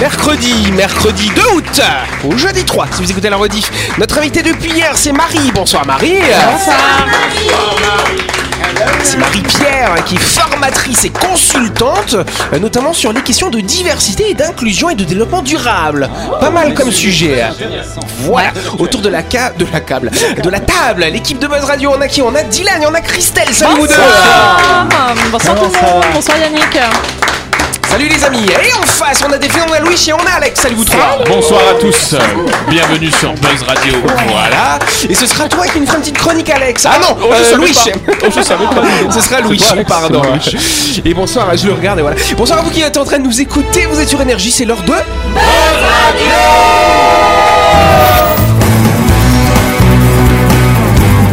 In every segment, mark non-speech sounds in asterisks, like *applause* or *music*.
Mercredi, mercredi 2 août, ou jeudi 3, si vous écoutez la rediff. Notre invité depuis hier, c'est Marie. Bonsoir Marie. Bonsoir. C'est Marie-Pierre hein, qui est formatrice et consultante, notamment sur les questions de diversité et d'inclusion et de développement durable. Pas mal comme sujet. Voilà, autour de la, ca- de la câble, de la table, l'équipe de Buzz Radio, on a qui? On a Dylan et on a Christelle. Salut vous deux. Bonsoir tout le monde, bonsoir Yannick. Salut les amis. Et en face, on a des filles, on a Louis et on a Alex. Salut vous trois. Bonsoir à tous, bienvenue sur Buzz Radio. Voilà. Et ce sera toi qui nous fera une petite chronique, Alex. Ah non, oh, euh, Louis. Oh, je savais pas. *laughs* Ce sera Louis, C'est toi, Alex pardon. Et bonsoir, je le regarde et voilà. Bonsoir à vous qui êtes en train de nous écouter. Vous êtes sur Énergie, c'est l'heure de. Buzz Radio,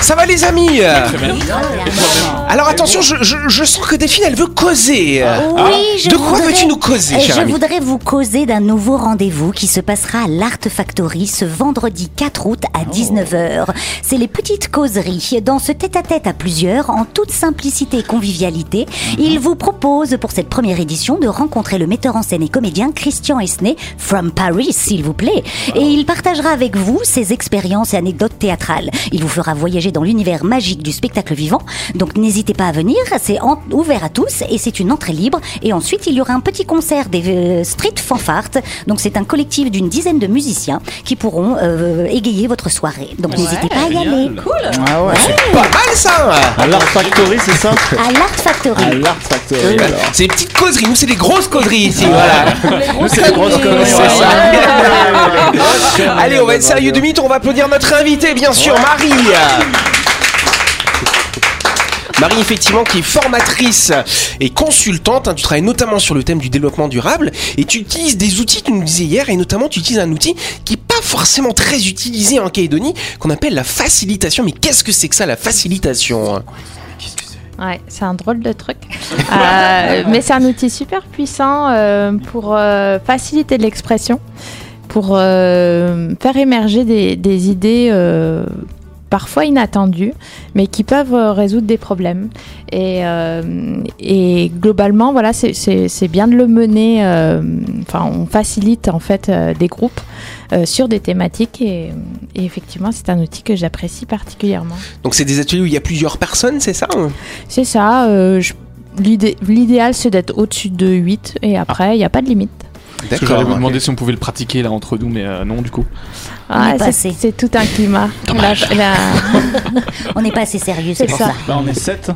Ça va les amis. Alors attention, je, je- je sens que Delphine, elle veut causer. Oui, je De quoi voudrais- veux-tu nous causer, Euh, cher Je voudrais vous causer d'un nouveau rendez-vous qui se passera à l'Art Factory ce vendredi 4 août à 19h. C'est les petites causeries. Dans ce tête-à-tête à plusieurs, en toute simplicité et convivialité, il vous propose pour cette première édition de rencontrer le metteur en scène et comédien Christian Esnay from Paris, s'il vous plaît. Et il partagera avec vous ses expériences et anecdotes théâtrales. Il vous fera voyager dans l'univers magique du spectacle vivant. Donc n'hésitez pas à venir, c'est en- ouvert à tous et c'est une entrée libre. Et ensuite, il y aura un petit concert des euh, Street Fanfart. Donc c'est un collectif d'une dizaine de musiciens qui pourront euh, égayer votre soirée. Donc n'hésitez pas à y aller. Ah ouais. Pas mal ça À l'Art Factory, c'est ça? À l'Art Factory. À l'Art Factory, alors. C'est des petites causeries, nous c'est des grosses causeries ici, voilà. Nous, c'est des grosses ça. *laughs* Allez, on va être sérieux deux minutes, on va applaudir notre invité, bien sûr, Marie. Marie, effectivement, qui est formatrice et consultante, hein, tu travailles notamment sur le thème du développement durable et tu utilises des outils, tu nous disais hier, et notamment tu utilises un outil qui est pas forcément très utilisé en Calédonie, qu'on appelle la facilitation. Mais qu'est-ce que c'est que ça, la facilitation Ouais, c'est un drôle de truc. *laughs* Euh, mais c'est un outil super puissant euh, pour euh, faciliter l'expression, pour faire émerger des, idées parfois inattendues, mais qui peuvent euh, résoudre des problèmes. Et, euh, et globalement, voilà, c'est- bien de le mener. euh, Enfin, on facilite en fait euh, des groupes euh, sur des thématiques et, et effectivement, c'est un outil que j'apprécie particulièrement. Donc c'est des ateliers où il y a plusieurs personnes, c'est ça hein? C'est ça. euh, L'idéal, c'est d'être au-dessus de 8 et après, il n'y a pas de limite. Parce que j'allais vous demander si on pouvait le pratiquer là entre nous, mais euh, non du coup. Est c'est- tout un climat. La- la- *laughs* On n'est pas assez sérieux, c'est pour ça. ça. Bah, on est 7.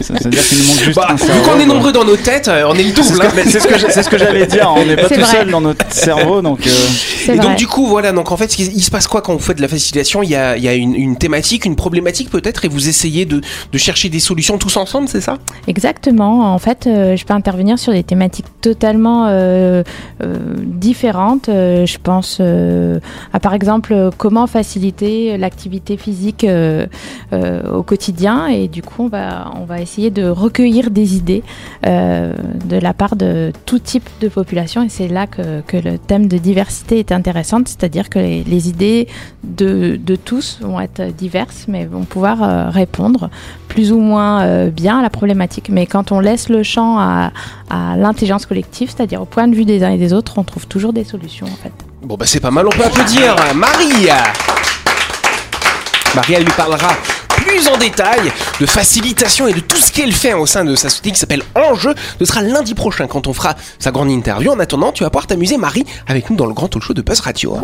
ça veut dire qu'il nous manque juste Bah, un vu qu'on est nombreux dans nos têtes, euh, on est le double. hein. c'est ce que que j'allais dire, on n'est pas tout vrai. seul dans notre cerveau, donc euh, Et donc du coup voilà donc en fait il se passe quoi quand vous faites de la facilitation il y a, il y a une, une thématique une problématique peut-être et vous essayez de, de chercher des solutions tous ensemble c'est ça? Exactement. En fait, euh, je peux intervenir sur des thématiques totalement euh, euh, différentes. Euh, je pense euh, à, par exemple, comment faciliter l'activité physique euh, euh, au quotidien. Et du coup, on va, on va essayer de recueillir des idées de la part de tout type de population. Et c'est là que, que le thème de diversité est intéressant, c'est-à-dire que les, idées de, de tous vont être diverses, mais vont pouvoir répondre plus ou moins bien à la problématique. Mais quand on laisse le champ à, à l'intelligence collective, c'est-à-dire au point de vue des uns et des autres, on trouve toujours des solutions en fait. Bon bah c'est pas mal on peut applaudir Marie Marie elle lui parlera plus en détail de facilitation et de tout ce qu'elle fait au sein de sa société qui s'appelle Enjeu. Ce sera lundi prochain quand on fera sa grande interview. En attendant, tu vas pouvoir t'amuser, Marie, avec nous dans le grand talk show de Buzz Radio. hein.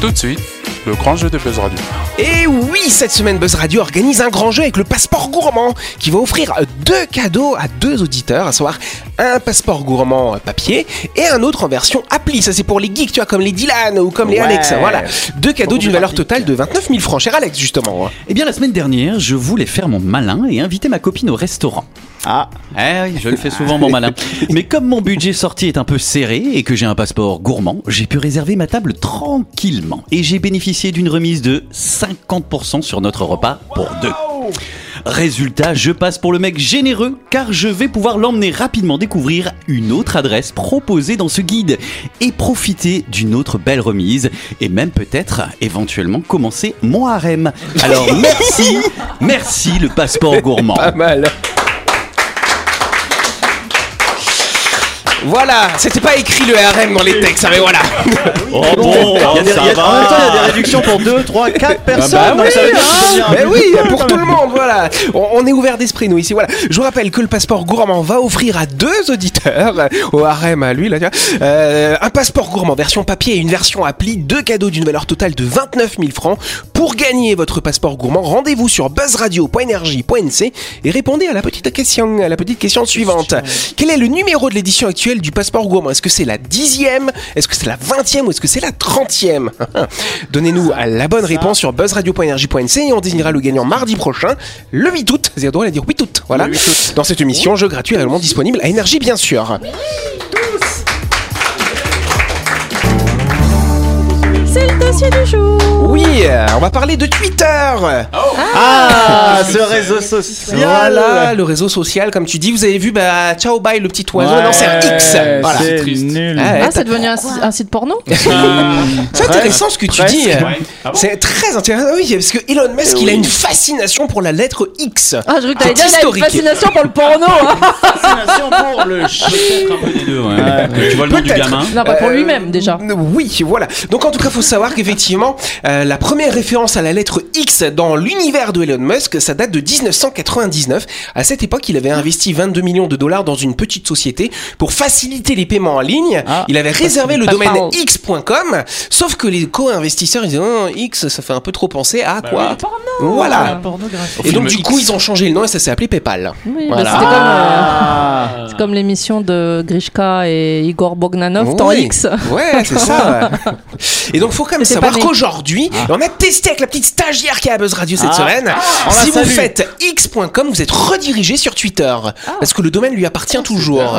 Tout de suite, le grand jeu de Buzz Radio. Et oui, cette semaine, Buzz Radio organise un grand jeu avec le passeport gourmand qui va offrir deux cadeaux à deux auditeurs, à savoir un passeport gourmand papier et un autre en version appli. Ça, c'est pour les geeks, tu vois, comme les Dylan ou comme les Ouais. Alex. Voilà. Deux cadeaux d'une valeur totale de 29 000 francs. Cher Alex, justement. Eh bien, la semaine dernière, je voulais faire mon malin et inviter ma copine au restaurant. Ah, Eh oui, je le fais souvent mon malin. *laughs* Mais comme mon budget sortie est un peu serré et que j'ai un passeport gourmand, j'ai pu réserver ma table tranquillement. Et j'ai bénéficié d'une remise de 50% sur notre repas pour deux. Résultat, je passe pour le mec généreux car je vais pouvoir l'emmener rapidement découvrir une autre adresse proposée dans ce guide et profiter d'une autre belle remise et même peut-être éventuellement commencer mon harem. Alors *laughs* merci, merci le passeport gourmand. Pas mal. Voilà, c'était pas écrit le RM dans les textes, hein, mais voilà. Oh bon, il y a des- ça il y a- en va. même temps, il y a des réductions pour 2, 3, 4 personnes. bah donc oui, ça veut dire que hein. bien un Mais oui, pour tout le monde, voilà. On, on est ouvert d'esprit, nous, ici, voilà. Je vous rappelle que le passeport gourmand va offrir à deux auditeurs, euh, au harem à lui, là, tiens, euh, un passeport gourmand version papier et une version appli, deux cadeaux d'une valeur totale de 29 000 francs. Pour gagner votre passeport gourmand, rendez-vous sur buzzradio.energie.nc et répondez à la petite question, à la petite question suivante. Quel est le numéro de l'édition actuelle du passeport gourmand Est-ce que c'est la dixième? Est-ce que c'est la vingtième? Ou est-ce que c'est la trentième? *laughs* Donnez-nous la bonne réponse sur buzzradio.energie.nc et on désignera le gagnant mardi prochain, le 8 août. Vous avez le droit à dire 8 août. Voilà. Dans cette émission, jeu gratuit réellement disponible à énergie, bien sûr. C'est le dossier du jour. Oui, on va parler de Twitter. Ah, ce réseau social. Voilà, le réseau social, comme tu dis. Vous avez vu, bah, ciao, bye, le petit oiseau. Ouais, non, c'est un X. Voilà. C'est triste. nul. Ah, ouais, Ah, c'est devenu un, un site porno *laughs* C'est intéressant ce que tu presque. dis. Ah bon C'est très intéressant. Oui, parce que Elon Musk, il a une fascination pour la lettre X. Ah, je crois que t'allais dire il a une historique. fascination pour le porno. hein. *laughs* Fascination pour le chat. Peut-être un peu des deux, ouais. Tu vois le nom du gamin Non, pas pour Euh, lui-même déjà. Oui, voilà. Donc en tout cas, faut savoir qu'effectivement, euh, la première référence à la lettre X dans l'univers de Elon Musk, ça date de 1999. À cette époque, il avait investi 22 millions de dollars dans une petite société pour faciliter les paiements en ligne. Ah, il avait réservé le domaine x.com, sauf que les co-investisseurs ils disaient oh, X, ça fait un peu trop penser à quoi Voilà. Et donc du X. coup, ils ont changé le nom et ça s'est appelé PayPal. Oui, Voilà. bah, c'était comme, euh, Ah. c'est comme l'émission de Grishka et Igor Bogdanov dans Oui. X. Ouais, *laughs* c'est ça. Et donc, faut quand même savoir qu'aujourd'hui, on a testé avec la petite stagiaire qui est à Buzz Radio cette Ah. semaine. si vous faites x.com, vous êtes redirigé sur Twitter. Parce que le domaine lui appartient toujours.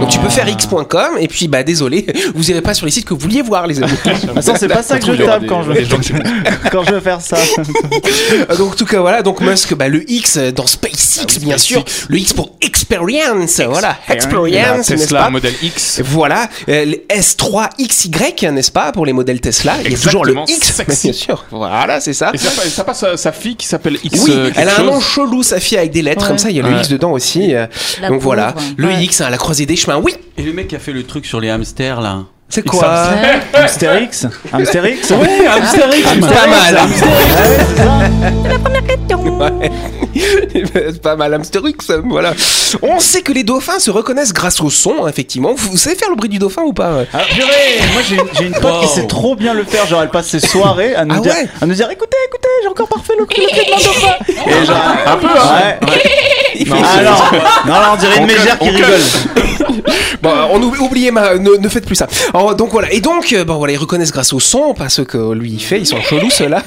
Donc, tu peux faire x.com et puis, bah, désolé, *laughs* vous irez pas sur les sites que vous vouliez voir, les amis. Attends, c'est pas ça que je tape quand je *laughs* quand je veux faire ça. Euh, donc, en tout cas, voilà. Donc, Musk, bah, le X dans SpaceX, bien sûr. Le X pour experience. Voilà. Experience, n'est-ce Tesla pas? modèle X. Voilà, euh, le S3XY, n'est-ce pas, pour les modèles Tesla. Il y a toujours le X, *laughs* sexy. bien sûr. Voilà, c'est ça. Et ça, pa- ça passe sa, sa fille qui s'appelle X. Oui, euh, elle a un chose. nom chelou, sa fille, avec des lettres, Ouais. comme ça, il y a le Ouais. X dedans aussi. euh, La Donc voilà, le Ouais. X à la croisée des chemins. Oui, Et le mec qui a fait le truc sur les hamsters là c'est quoi Ouais. Hamsterix Hamsterix *laughs* Ouais, hamsterix Pas mal. Question. C'est pas mal, Hamster X, *laughs* voilà. On sait que les dauphins se reconnaissent grâce au son, effectivement. Vous, savez faire le bruit du dauphin ou pas Ah, purée Moi j'ai une pote qui sait trop bien le faire, genre elle passe ses soirées à nous, Ah dire, ouais à nous dire écoutez, écoutez, j'ai encore parfait le cri de mon dauphin Et genre, Un peu, hein. ouais. *laughs* Non, on dirait une On mégère qui on rigole. Bon, on oublie, oubliez ma, ne, ne faites plus ça. Alors, donc voilà, et donc, euh, bon voilà, ils reconnaissent grâce au son, pas ce que lui il fait, ils sont chelous ceux-là.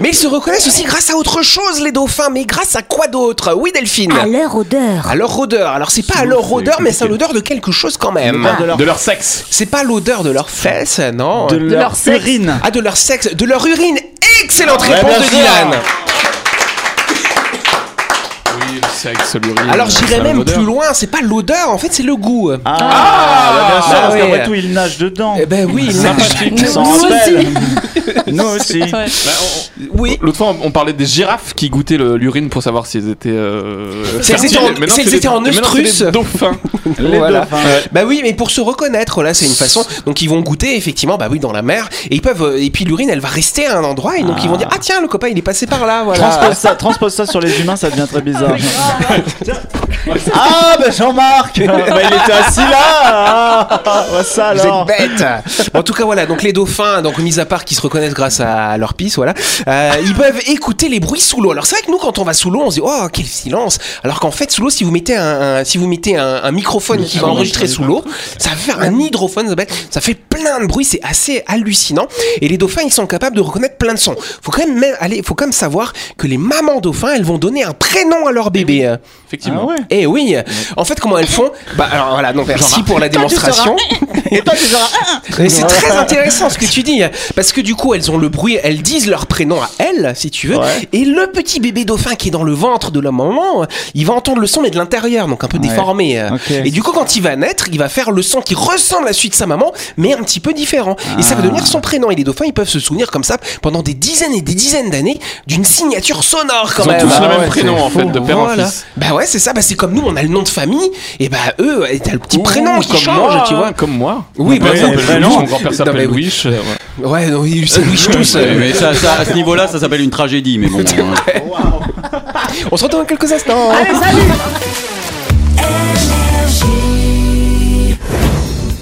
Mais ils se reconnaissent aussi grâce à autre chose, les dauphins. Mais grâce à quoi d'autre? Oui, Delphine. À leur odeur. À leur odeur. Alors c'est pas à leur odeur, mais c'est à l'odeur de quelque chose quand même. De leur, De leur sexe. C'est pas l'odeur de leurs fesses, non. de leur, leur urine. Ah, de leur sexe, de leur urine. Excellente réponse de. Dylan. Sexe, l'urine. Alors j'irais même plus loin. C'est pas l'odeur, en fait c'est le goût. Ah, bah, bien sûr, bah parce ouais. qu'après tout, il nage dedans. Eh ben oui, il Sympathique. nage. On s'en Nous rappelle. Nous aussi. Bah, on- Oui. L'autre fois, on- on parlait des girafes qui goûtaient le- l'urine pour savoir si elles étaient. Euh, Si elles étaient fertiles. en- Maintenant, si elles c'est étaient les- en c'est dauphins. *laughs* Les Voilà. dauphins. Bah oui, mais pour se reconnaître, là, c'est une façon. Donc ils vont goûter effectivement, bah oui, dans la mer, et ils peuvent. euh, Et puis l'urine, elle va rester à un endroit, et donc ils vont dire, ah tiens, le copain, il est passé par là, voilà. Transpose ça, transpose ça sur les humains, ça devient très bizarre. Ah, bah Jean-Marc *laughs* bah, Il était assis là ah, bah, ça Vous êtes bêtes. En tout cas, voilà. Donc les dauphins, donc mis à part qui se reconnaissent grâce à leur pisse, voilà, euh, ils peuvent écouter les bruits sous l'eau. Alors c'est vrai que nous, quand on va sous l'eau, on se dit oh quel silence. Alors qu'en fait, sous l'eau, si vous mettez un, un- si vous mettez un, un microphone qui va enregistrer sous l'eau, ça va faire un hydrophone. ça fait plein de bruit. C'est assez hallucinant. Et les dauphins, ils sont capables de reconnaître plein de sons. Faut quand même aller, faut quand même savoir que les mamans dauphins, elles vont donner un prénom à leur bébé. Bébés. Effectivement. Ah ouais. Eh oui. En fait, comment elles font Bah alors voilà, donc merci pour la démonstration. Et toi, tu seras. Mais c'est très intéressant ce que tu dis, parce que du coup, elles ont le bruit, elles disent leur prénom à elles, si tu veux, Ouais. et le petit bébé dauphin qui est dans le ventre de la maman, il va entendre le son mais de l'intérieur, donc un peu Ouais. déformé. euh. Et du coup, quand il va naître, il va faire le son qui ressemble à celui de sa maman, mais un petit peu différent. Et ça va Ah. devenir son prénom. Et les dauphins, ils peuvent se souvenir comme ça pendant des dizaines et des dizaines d'années d'une signature sonore quand Ils ont même. tous Ah le même ouais, prénom en fait, de père en Bah ouais, c'est ça. Bah c'est comme nous, on a le nom de famille. Et bah eux, t'as le petit Ouh, prénom qui comme change, moi, tu vois. Comme moi. Oui, Mon bah, bah, Louis, non. Mon grand-père s'appelle oui. Louis. euh, ouais. Ouais, non, ils *laughs* s'élouchent tous. Ouais, mais ça, ça, à ce niveau-là, ça s'appelle une tragédie, mais bon. *laughs* hein. On se retrouve dans quelques instants. *laughs*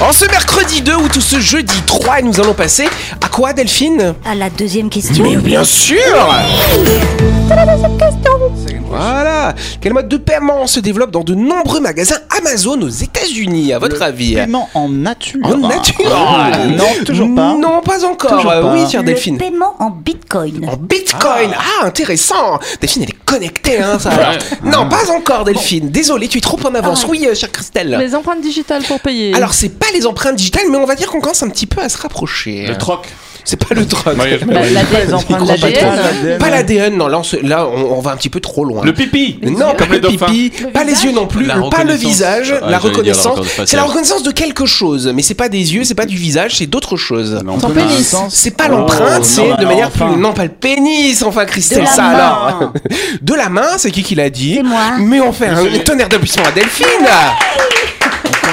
en ce mercredi 2 ou tout ce jeudi 3, nous allons passer à quoi Delphine? À la deuxième question. Mais bien sûr Voilà Quel mode de paiement se développe dans de nombreux magasins Amazon aux États-Unis, à votre avis Paiement en nature. En nature Ah, Non, toujours pas. Non, pas encore. Toujours Euh, pas. Oui, tiens, Le Delphine. paiement en bitcoin. En bitcoin ah. intéressant Delphine, elle est connectée, hein, ça. Non, pas encore, Delphine. Désolé, tu es trop en avance. Oui, euh, chère Christelle. Les empreintes digitales pour payer. Alors, c'est pas les empreintes digitales, mais on va dire qu'on commence un petit peu à se rapprocher. Le troc. C'est pas le je- Bah. Pas l'ADN, non, là, on, se- là, on, on va un petit peu trop loin. Le pipi. Non, pas Comme le pipi, Le pas les visage yeux non plus, pas le reconnaissance. visage, la reconnaissance. C'est la reconnaissance de quelque chose, mais c'est pas des yeux, c'est pas du visage, c'est d'autres choses. Ton pénis. C'est pas l'empreinte, Oh, c'est non, de manière plus. Non, pas le pénis, enfin, Christelle, De la ça main. alors. *laughs* De la main, c'est qui qui l'a dit C'est moi. Mais on fait un tonnerre d'applaudissements à Delphine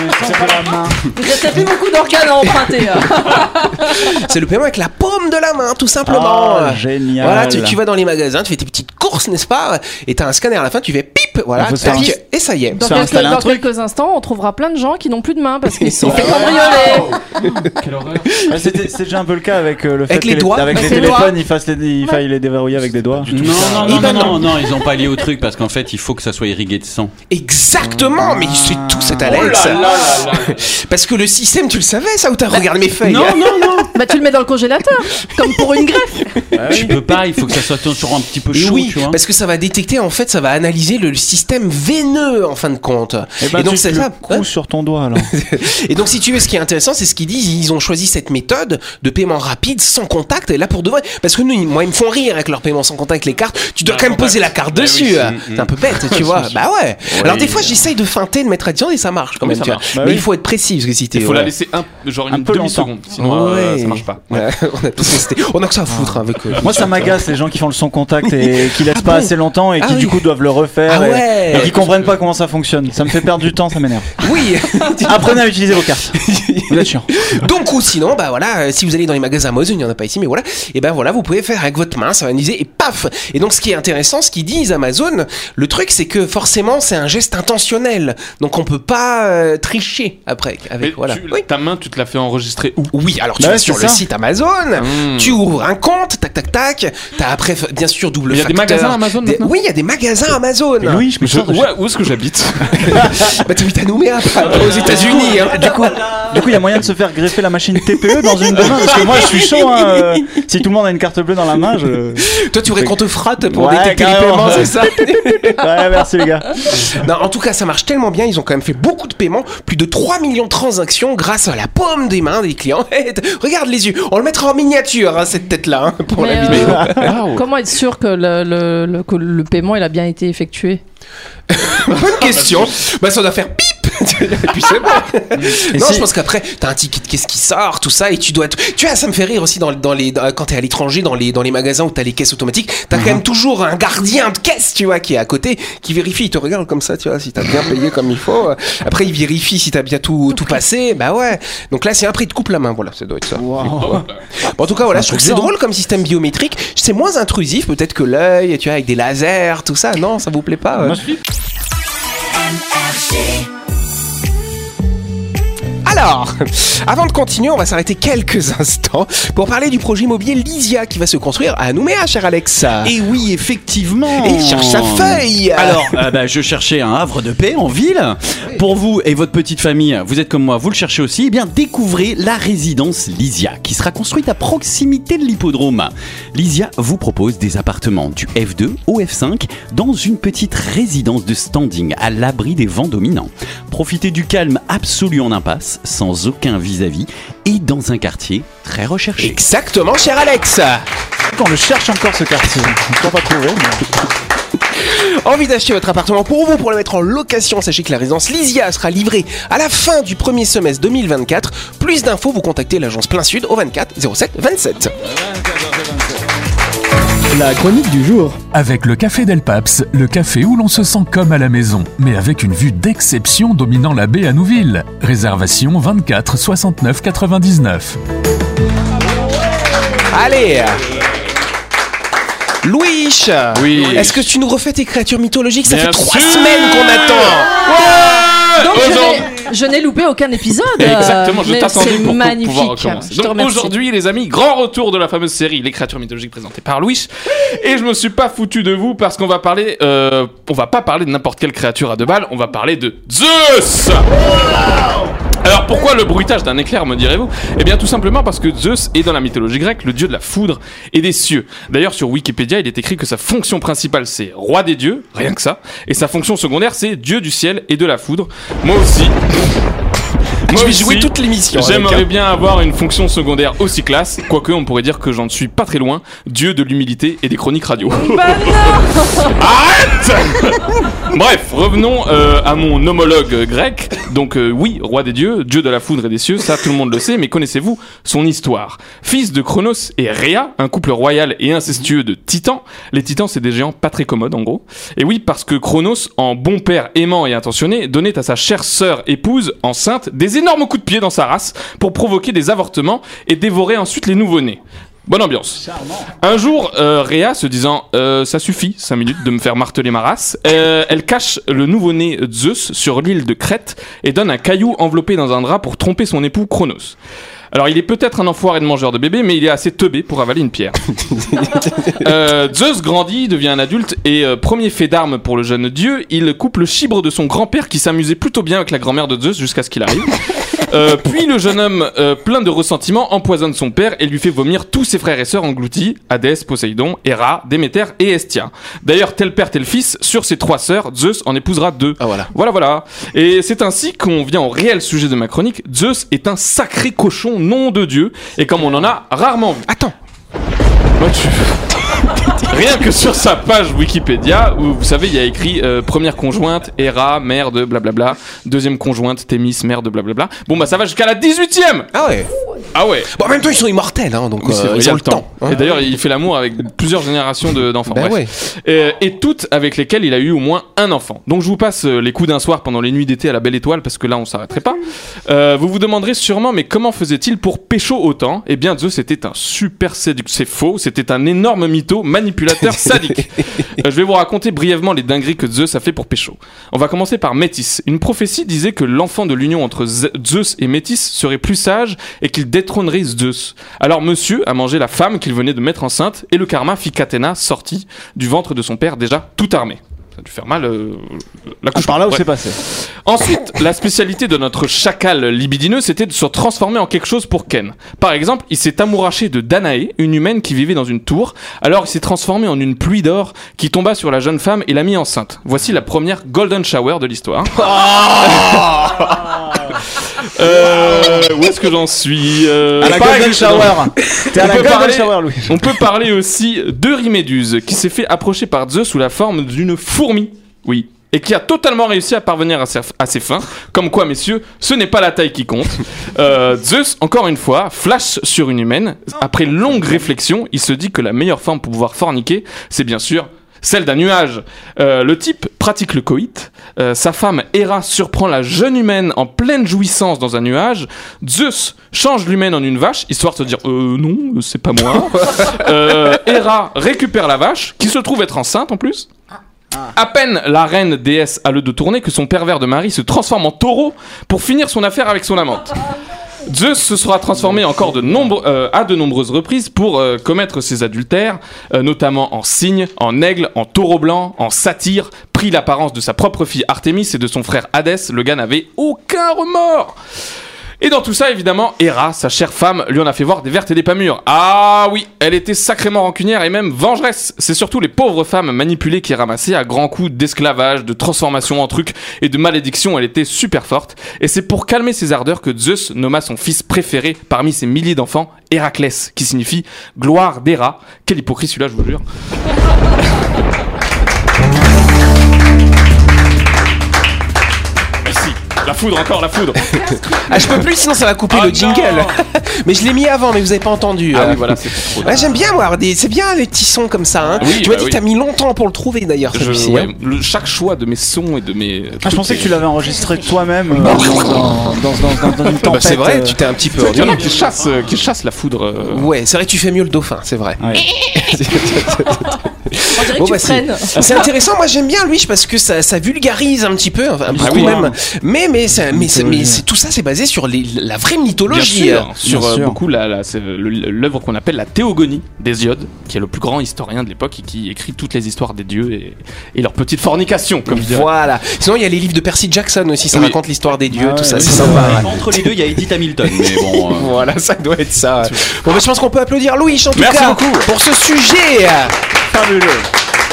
de la main. Vous avez fait beaucoup d'organes à emprunter. *laughs* C'est le paiement avec la paume de la main, tout simplement. Oh, génial. Voilà, tu, tu vas dans les magasins, tu fais tes petites courses, n'est-ce pas? Et t'as un scanner à la fin, tu fais pip, voilà, tac, un- et ça y est. Dans, quelques, dans quelques instants, on trouvera plein de gens qui n'ont plus de mains parce qu'ils *laughs* sont fait cambrioler. *laughs* Quelle horreur. Ouais, C'était c'est déjà un peu le cas avec euh, le fait Avec que les doigts avec Avec les les doigts. téléphones, il, fasse les, il faille les déverrouiller avec des doigts. Non, non, non, non, non, non, ils ont pas lié au truc parce qu'en fait, il faut que ça soit irrigué de sang. Exactement, mais c'est tout cet Alex. Oh là là là là. Parce que le système, tu le savais, ça, ou t'as regardé mes feuilles Non, non, non. Bah tu le mets dans le congélateur, comme pour une greffe. Tu peux pas, il faut que ça soit toujours un petit peu chaud, oui, tu vois. parce que ça va détecter, en fait, ça va analyser le système veineux, en fin de compte. Et, ben, Et donc, tu c'est te ça. le couds sur ton doigt alors. *laughs* Et donc, si tu veux, ce qui est intéressant, c'est ce qu'ils disent. Ils ont choisi cette méthode de paiement rapide, sans contact. Et là, pour de vrai, parce que nous, moi, ils me font rire avec leur paiement sans contact, les cartes. Tu dois Ah, quand même contact. poser la carte Bah dessus. oui, hein. mm, C'est un peu bête, tu *laughs* vois. Bah ouais. Alors, des fois, j'essaye de feinter, de mettre à distance et ça marche quand Oui, même. ça tu vois. marche. Bah Mais oui. il faut être précis, parce que si. Il faut la laisser un, genre Un une peu demi-seconde. Sinon, euh, Ouais. ça marche pas. Ouais, *laughs* on a tous testé. On a que ça à foutre hein, avec. euh, Moi, ça m'agace les gens qui font le son contact et qui laissent Ah pas bon assez longtemps et qui Ah du oui. coup doivent le refaire Ah et- ouais. et, qui comprennent pas comment ça fonctionne. Ça me fait perdre du temps, ça m'énerve. Oui. *laughs* Apprenez à utiliser vos cartes. *laughs* Vous êtes chiant. Donc ou sinon, bah voilà, euh, si vous allez dans les magasins Amazon, il n'y en a pas ici, mais voilà, et ben voilà, vous pouvez faire avec votre main, ça va et paf. Et donc ce qui est intéressant, ce qu'ils disent Amazon, le truc c'est que forcément c'est un geste intentionnel, donc on peut pas euh, tricher après avec voilà. tu- Oui. ta main, tu te l'as fait enregistrer où? Oui, alors tu Bah vas ouais, sur le ça. site Amazon, Mmh. tu ouvres un compte, tac tac tac, t'as après bien sûr double Il y a des magasins Amazon Des- Oui, il y a des magasins Amazon. Mais Louis, je me Je- ouais, où est-ce que j'habite? *laughs* Bah t'habites à Nouméa, pas aux États-Unis. hein. Du coup, du coup, il y a moyen de se faire greffer la machine TPE dans une de main parce que moi, je suis chaud. hein, si tout le monde a une carte bleue dans la main, je. Toi, tu voudrais qu'on te fratte pour Ouais, détecter les paiements, c'est ça? Ouais, merci les gars. Non, en tout cas, ça marche tellement bien. Ils ont quand même fait beaucoup de paiements, plus de 3 millions de transactions grâce à la paume des mains des clients. *laughs* Regarde les yeux. On le mettra en miniature, hein, cette tête-là, hein, pour Mais, la euh, vidéo. *laughs* *laughs* Comment être sûr que le, le, le- que le paiement il a bien été effectué? Bonne question. Bah, ça doit faire pip. *laughs* et puis c'est bon. non, si- je pense qu'après, t'as un ticket de caisse qui sort, tout ça, et tu dois. être- Tu vois, ça me fait rire aussi dans, dans les dans- quand t'es à l'étranger, dans les dans les magasins où t'as les caisses automatiques. T'as quand même toujours un gardien de caisse, tu vois, qui est à côté, qui vérifie. Il te regarde comme ça, tu vois, si t'as bien payé comme il faut. Après, il vérifie si t'as bien tout tout passé. Bah ouais. Donc là, c'est après il te coupe la main. Voilà, ça doit être ça. Bon, en tout cas, voilà, je trouve que c'est drôle comme système biométrique. C'est moins intrusif, peut-être que l'œil, tu vois, avec des lasers, tout ça. Non, ça vous plaît pas euh Alors, avant de continuer, on va s'arrêter quelques instants pour parler du projet immobilier Lysia qui va se construire à Nouméa, cher Alex. Et oui, effectivement. Et il cherche sa feuille. Alors, euh, bah, je cherchais un havre de paix en ville. Pour vous et votre petite famille, vous êtes comme moi, vous le cherchez aussi. Eh bien, découvrez la résidence Lysia, qui sera construite à proximité de l'hippodrome. Lysia vous propose des appartements du F2 au F5 dans une petite résidence de standing à l'abri des vents dominants. Profitez du calme absolu en impasse, sans aucun vis-à-vis, et dans un quartier très recherché. Exactement, cher Alex. On le cherche encore ce quartier. On ne pas trouvé. mais- Envie d'acheter votre appartement pour vous, pour le mettre en location, sachez que la résidence Lysia sera livrée à la fin du premier semestre 2024. Plus d'infos, vous contactez l'agence Plein Sud au 24 07 27. La chronique du jour. Avec le Café Del Paps, le café où l'on se sent comme à la maison, mais avec une vue d'exception dominant la baie à Nouville. Réservation 24 69 99. Allez Louis Oui. Est-ce que tu nous refais tes créatures mythologiques? Ça Bien fait trois sûr. semaines qu'on attend Donc je je n'ai loupé aucun épisode. Exactement, je t'attendais c'est pour magnifique. pouvoir recommencer. Je Donc aujourd'hui, les amis, grand retour de la fameuse série Les créatures mythologiques présentées par Louis. Et je me suis pas foutu de vous parce qu'on va parler, euh, on va pas parler de n'importe quelle créature à deux balles, on va parler de Zeus. Alors pourquoi le bruitage d'un éclair, me direz-vous Eh bien tout simplement parce que Zeus est dans la mythologie grecque le dieu de la foudre et des cieux. D'ailleurs sur Wikipédia il est écrit que sa fonction principale c'est roi des dieux, rien que ça, et sa fonction secondaire c'est dieu du ciel et de la foudre. Moi aussi. Je Moi vais aussi, jouer toute l'émission. J'aimerais hein. bien avoir une fonction secondaire aussi classe, quoique on pourrait dire que j'en suis pas très loin, dieu de l'humilité et des chroniques radio. Bah non *laughs* Arrête *laughs* Bref, revenons euh, à mon homologue grec. Donc euh, oui, roi des dieux, dieu de la foudre et des cieux, ça tout le monde le sait, mais connaissez-vous son histoire? Fils de Chronos et Rhea, un couple royal et incestueux de titans. Les titans, c'est des géants pas très commodes en gros. Et oui, parce que Chronos, en bon père aimant et intentionné, donnait à sa chère sœur épouse, enceinte, des énormes coups de pied dans sa race pour provoquer des avortements et dévorer ensuite les nouveau-nés. Bonne ambiance. Un jour, euh, Rhea, se disant euh, ça suffit, 5 minutes de me faire marteler ma race, euh, elle cache le nouveau-né Zeus sur l'île de Crète et donne un caillou enveloppé dans un drap pour tromper son époux Chronos. Alors il est peut-être un enfoiré de mangeur de bébé, mais il est assez teubé pour avaler une pierre. *laughs* Euh, Zeus grandit, devient un adulte et euh, premier fait d'armes pour le jeune dieu, il coupe le chibre de son grand-père qui s'amusait plutôt bien avec la grand-mère de Zeus jusqu'à ce qu'il arrive. *laughs* Euh, puis le jeune homme, euh, plein de ressentiments, empoisonne son père et lui fait vomir tous ses frères et sœurs engloutis, Hadès, Poséidon, Héra, Déméter et Estia. D'ailleurs, tel père, tel fils, sur ses trois sœurs, Zeus en épousera deux. Ah voilà. Voilà, voilà. Et c'est ainsi qu'on vient au réel sujet de ma chronique. Zeus est un sacré cochon, nom de Dieu, et comme on en a rarement vu. Attends. Moi, tu- *laughs* Rien que sur sa page Wikipédia, où vous savez, il y a écrit euh, première conjointe, Héra, mère de blablabla, deuxième conjointe, Thémis, mère de blablabla. Bon, bah ça va jusqu'à la 18ème Ah ouais. Ah ouais Bon, en même temps, ils sont immortels, hein, donc Oui, c'est euh, vrai, il ils ont le temps. hein. Et d'ailleurs, il fait l'amour avec plusieurs générations de- d'enfants. Ben Bref. ouais. Et toutes avec lesquelles il a eu au moins un enfant. Donc je vous passe euh, les coups d'un soir pendant les nuits d'été à la Belle Étoile parce que là on s'arrêterait pas. Euh, vous vous demanderez sûrement mais comment faisait-il pour pécho autant? Eh bien Zeus était un super séducteur. C'est faux, c'était un énorme mytho, manipulateur, *laughs* sadique. Euh, je vais vous raconter brièvement les dingueries que Zeus a fait pour pécho. On va commencer par Métis. Une prophétie disait que l'enfant de l'union entre Ze- Zeus et Métis serait plus sage et qu'il détrônerait Zeus. Alors monsieur a mangé la femme qu'il venait de mettre enceinte et le karma fit qu'Athéna sortit du ventre de son père déjà tout armé. Ça a dû faire mal euh, la couche. Par là où c'est passé. Ensuite, *laughs* la spécialité de notre chacal libidineux, c'était de se transformer en quelque chose pour Ken. Par exemple, il s'est amouraché de Danaé, une humaine qui vivait dans une tour. Alors, il s'est transformé en une pluie d'or qui tomba sur la jeune femme et l'a mis enceinte. Voici la première golden shower de l'histoire. *laughs* *laughs* Euh, où est-ce que j'en suis Euh, À la Golden exemple, Shower. *laughs* T'es à on la peut Golden parler- Shower, Louis. On peut parler aussi d'Euryméduse, qui s'est fait approcher par Zeus sous la forme d'une fourmi. Oui. Et qui a totalement réussi à parvenir à ses, à ses fins. Comme quoi, messieurs, ce n'est pas la taille qui compte. *laughs* Euh, Zeus, encore une fois, flash sur une humaine. Après longue réflexion, il se dit que la meilleure forme pour pouvoir forniquer, c'est bien sûr celle d'un nuage. Euh, le type pratique le coït. Euh, sa femme Héra surprend la jeune humaine en pleine jouissance dans un nuage. Zeus change l'humaine en une vache, histoire de se dire euh, non, c'est pas moi. *laughs* euh, Héra récupère la vache, qui se trouve être enceinte en plus. À peine la reine déesse a le dos tourné que son pervers de mari se transforme en taureau pour finir son affaire avec son amante. Zeus se sera transformé encore euh, à de nombreuses reprises pour euh, commettre ses adultères, euh, notamment en cygne, en aigle, en taureau blanc, en satyre, pris l'apparence de sa propre fille Artémis et de son frère Hadès. Le gars n'avait aucun remords. Et dans tout ça, évidemment, Héra, sa chère femme, lui en a fait voir des vertes et des pas mûres. Ah oui, elle était sacrément rancunière et même vengeresse. C'est surtout les pauvres femmes manipulées qui ramassaient à grands coups d'esclavage, de transformation en trucs et de malédiction. Elle était super forte. Et c'est pour calmer ses ardeurs que Zeus nomma son fils préféré parmi ses milliers d'enfants, Héraclès, qui signifie gloire d'Héra. Quelle hypocrisie celui-là, je vous jure. La foudre, encore la foudre. Ah, je peux plus, sinon ça va couper Ah le jingle. *laughs* mais je l'ai mis avant, mais vous avez pas entendu. Ah euh. oui, voilà, c'est trop. Ouais, j'aime bien moi, des... c'est bien les petits sons comme ça. Hein. Oui, tu m'as bah dit oui. que t'as mis longtemps pour le trouver d'ailleurs. Je- celui-ci, ouais, hein. le- chaque choix de mes sons et de mes. Ah, je pensais que tu l'avais enregistré *laughs* toi-même euh, dans, dans, dans, dans- dans une Bah, tempête. c'est vrai, euh. tu t'es un petit peu. Il y en a qui euh, chassent la foudre. euh. Ouais, c'est vrai que tu fais mieux le dauphin, c'est vrai. Ouais. *laughs* On dirait Bon, que bah, tu c'est- intéressant, moi j'aime bien lui parce que ça, ça vulgarise un petit peu, enfin, beaucoup oui. même. Mais mais ça- mais, mais tout ça c'est basé sur les- la vraie Bien mythologie. sûr, sur Bien euh, sûr. beaucoup l'œuvre qu'on appelle la Théogonie d'Hésiode, qui est le plus grand historien de l'époque et qui écrit toutes les histoires des dieux et, et leurs petites fornications, comme je dirais. Voilà. Sinon il y a les livres de Percy Jackson aussi, ça Oui. raconte l'histoire des dieux, Ah tout ouais, ça, oui, c'est sympa. Entre les deux, il y a Edith Hamilton. Mais bon. euh, *laughs* Voilà, ça doit être ça. Bon, bah, je pense qu'on peut applaudir Louis en tout Merci cas beaucoup. pour ce sujet. Fabuleux.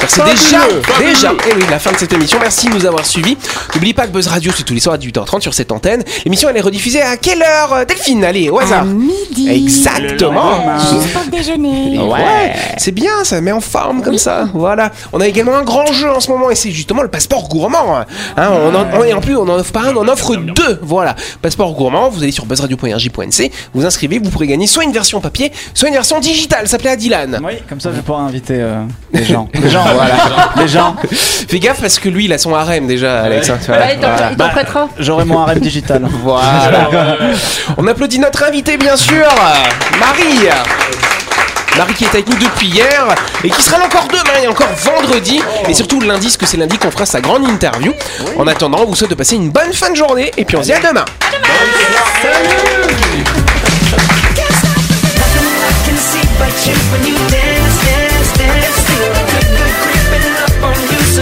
C'est déjà, déjà, et oui, la fin de cette émission. Merci de nous avoir suivis. N'oubliez pas que Buzz Radio, c'est tous les soirs à 18h30 sur cette antenne. L'émission, elle est rediffusée à quelle heure, euh, Delphine? Allez, au hasard. À midi. Exactement. Juste pour le déjeuner. Ouais, c'est bien, ça met en forme comme ça. Voilà. On a également un grand jeu en ce moment et c'est justement le passeport gourmand. Hein, on en, on- et en plus, on en offre pas un, on en offre deux. Voilà. Passeport gourmand, vous allez sur buzzradio.rj.nc, vous inscrivez, vous pourrez gagner soit une version papier, soit une version digitale. Ça plaît à Dylan. Oui, comme ça je vais pouvoir inviter euh, gens. Des gens, *laughs* voilà. Des gens. *laughs* Fais gaffe parce que lui, il a son harem déjà, Alex. hein, tu vois. T'en- Voilà. il t'en prêtera. J'aurai mon harem digital. *laughs* Voilà. On applaudit notre invité, bien sûr, Marie. Marie qui est avec nous depuis hier et qui sera là encore demain et encore vendredi et surtout lundi, parce que c'est lundi qu'on fera sa grande interview. En attendant, on vous souhaite de passer une bonne fin de journée et puis on se dit à demain.